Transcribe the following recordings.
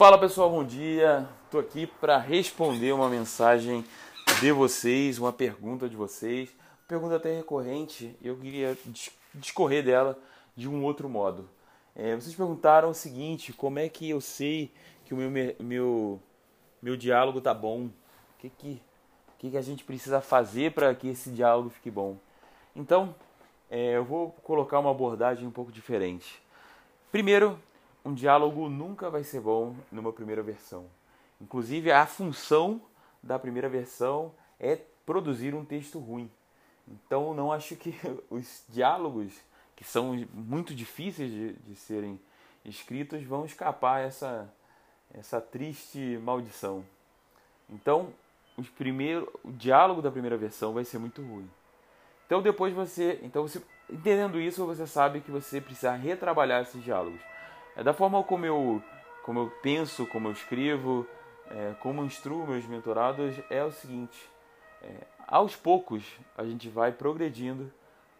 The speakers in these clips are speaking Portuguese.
Fala pessoal, bom dia. Estou aqui para responder uma mensagem de vocês, uma pergunta de vocês, pergunta até recorrente. Eu queria discorrer dela de um outro modo. É, vocês perguntaram o seguinte: como é que eu sei que o meu meu meu diálogo tá bom? O que que, que, que a gente precisa fazer para que esse diálogo fique bom? Então, é, eu vou colocar uma abordagem um pouco diferente. Primeiro, um diálogo nunca vai ser bom numa primeira versão. Inclusive, a função da primeira versão é produzir um texto ruim. Então, não acho que os diálogos, que são muito difíceis de, de serem escritos, vão escapar essa, essa triste maldição. Então, os primeiro, o diálogo da primeira versão vai ser muito ruim. Então, depois você, então você, entendendo isso, você sabe que você precisa retrabalhar esses diálogos. É da forma como eu, como eu penso, como eu escrevo, é, como instruo meus mentorados, é o seguinte: é, aos poucos a gente vai progredindo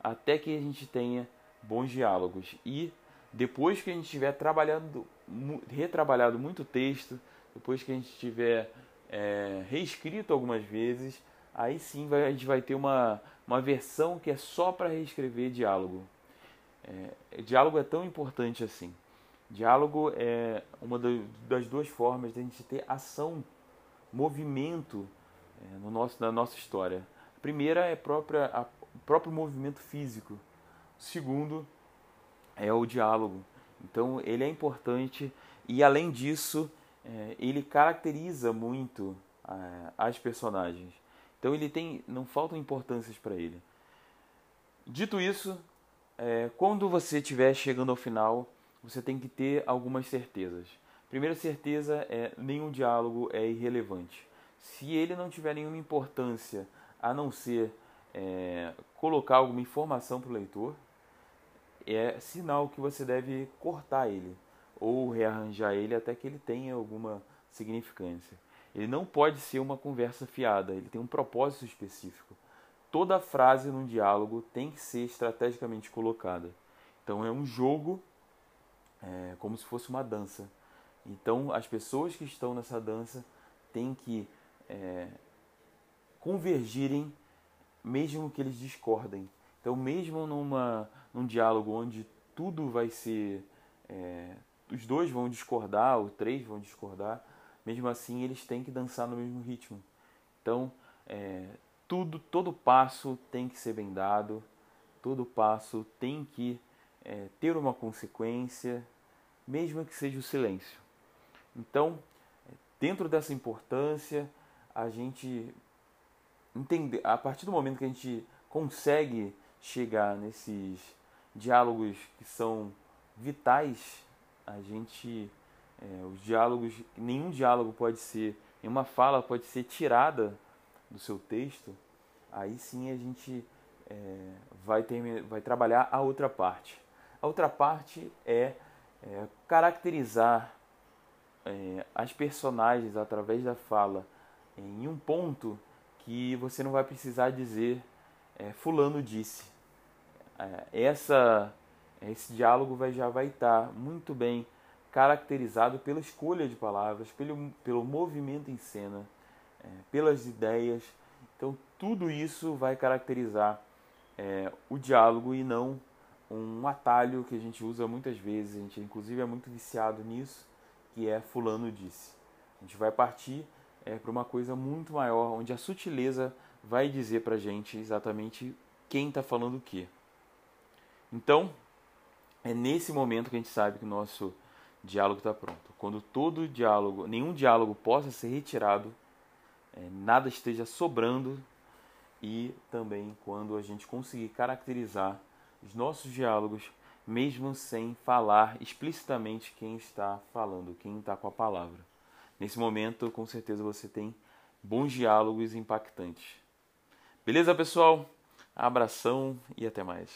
até que a gente tenha bons diálogos. E depois que a gente tiver trabalhando, retrabalhado muito texto, depois que a gente tiver é, reescrito algumas vezes, aí sim vai, a gente vai ter uma, uma versão que é só para reescrever diálogo. É, diálogo é tão importante assim. Diálogo é uma das duas formas de a gente ter ação, movimento é, no nosso, na nossa história. A primeira é própria, a, o próprio movimento físico. O segundo é o diálogo. Então ele é importante e além disso é, ele caracteriza muito é, as personagens. Então ele tem, não faltam importâncias para ele. Dito isso, quando você estiver chegando ao final você tem que ter algumas certezas. Primeira certeza é nenhum diálogo é irrelevante. Se ele não tiver nenhuma importância a não ser é, colocar alguma informação para o leitor, é sinal que você deve cortar ele ou rearranjar ele até que ele tenha alguma significância. Ele não pode ser uma conversa fiada, ele tem um propósito específico. Toda frase num diálogo tem que ser estrategicamente colocada. Então é um jogo é, como se fosse uma dança. Então, as pessoas que estão nessa dança têm que é, convergirem, mesmo que eles discordem. Então, mesmo numa, num diálogo onde tudo vai ser. É, os dois vão discordar, os três vão discordar, mesmo assim eles têm que dançar no mesmo ritmo. Então, é, tudo, todo passo tem que ser bem dado, todo passo tem que é, ter uma consequência, mesmo que seja o silêncio. Então, dentro dessa importância, a gente entender, a partir do momento que a gente consegue chegar nesses diálogos que são vitais, a gente é, os diálogos, nenhum diálogo pode ser, nenhuma fala pode ser tirada do seu texto, aí sim a gente é, vai, ter, vai trabalhar a outra parte. A outra parte é, é caracterizar é, as personagens através da fala em um ponto que você não vai precisar dizer é, fulano disse. É, essa, esse diálogo vai, já vai estar muito bem caracterizado pela escolha de palavras, pelo, pelo movimento em cena, é, pelas ideias. Então tudo isso vai caracterizar é, o diálogo e não um atalho que a gente usa muitas vezes, a gente inclusive é muito viciado nisso, que é fulano disse. A gente vai partir é, para uma coisa muito maior, onde a sutileza vai dizer para a gente exatamente quem está falando o quê. Então, é nesse momento que a gente sabe que o nosso diálogo está pronto. Quando todo diálogo, nenhum diálogo possa ser retirado, é, nada esteja sobrando e também quando a gente conseguir caracterizar os nossos diálogos, mesmo sem falar explicitamente quem está falando, quem está com a palavra. Nesse momento, com certeza você tem bons diálogos impactantes. Beleza, pessoal? Abração e até mais.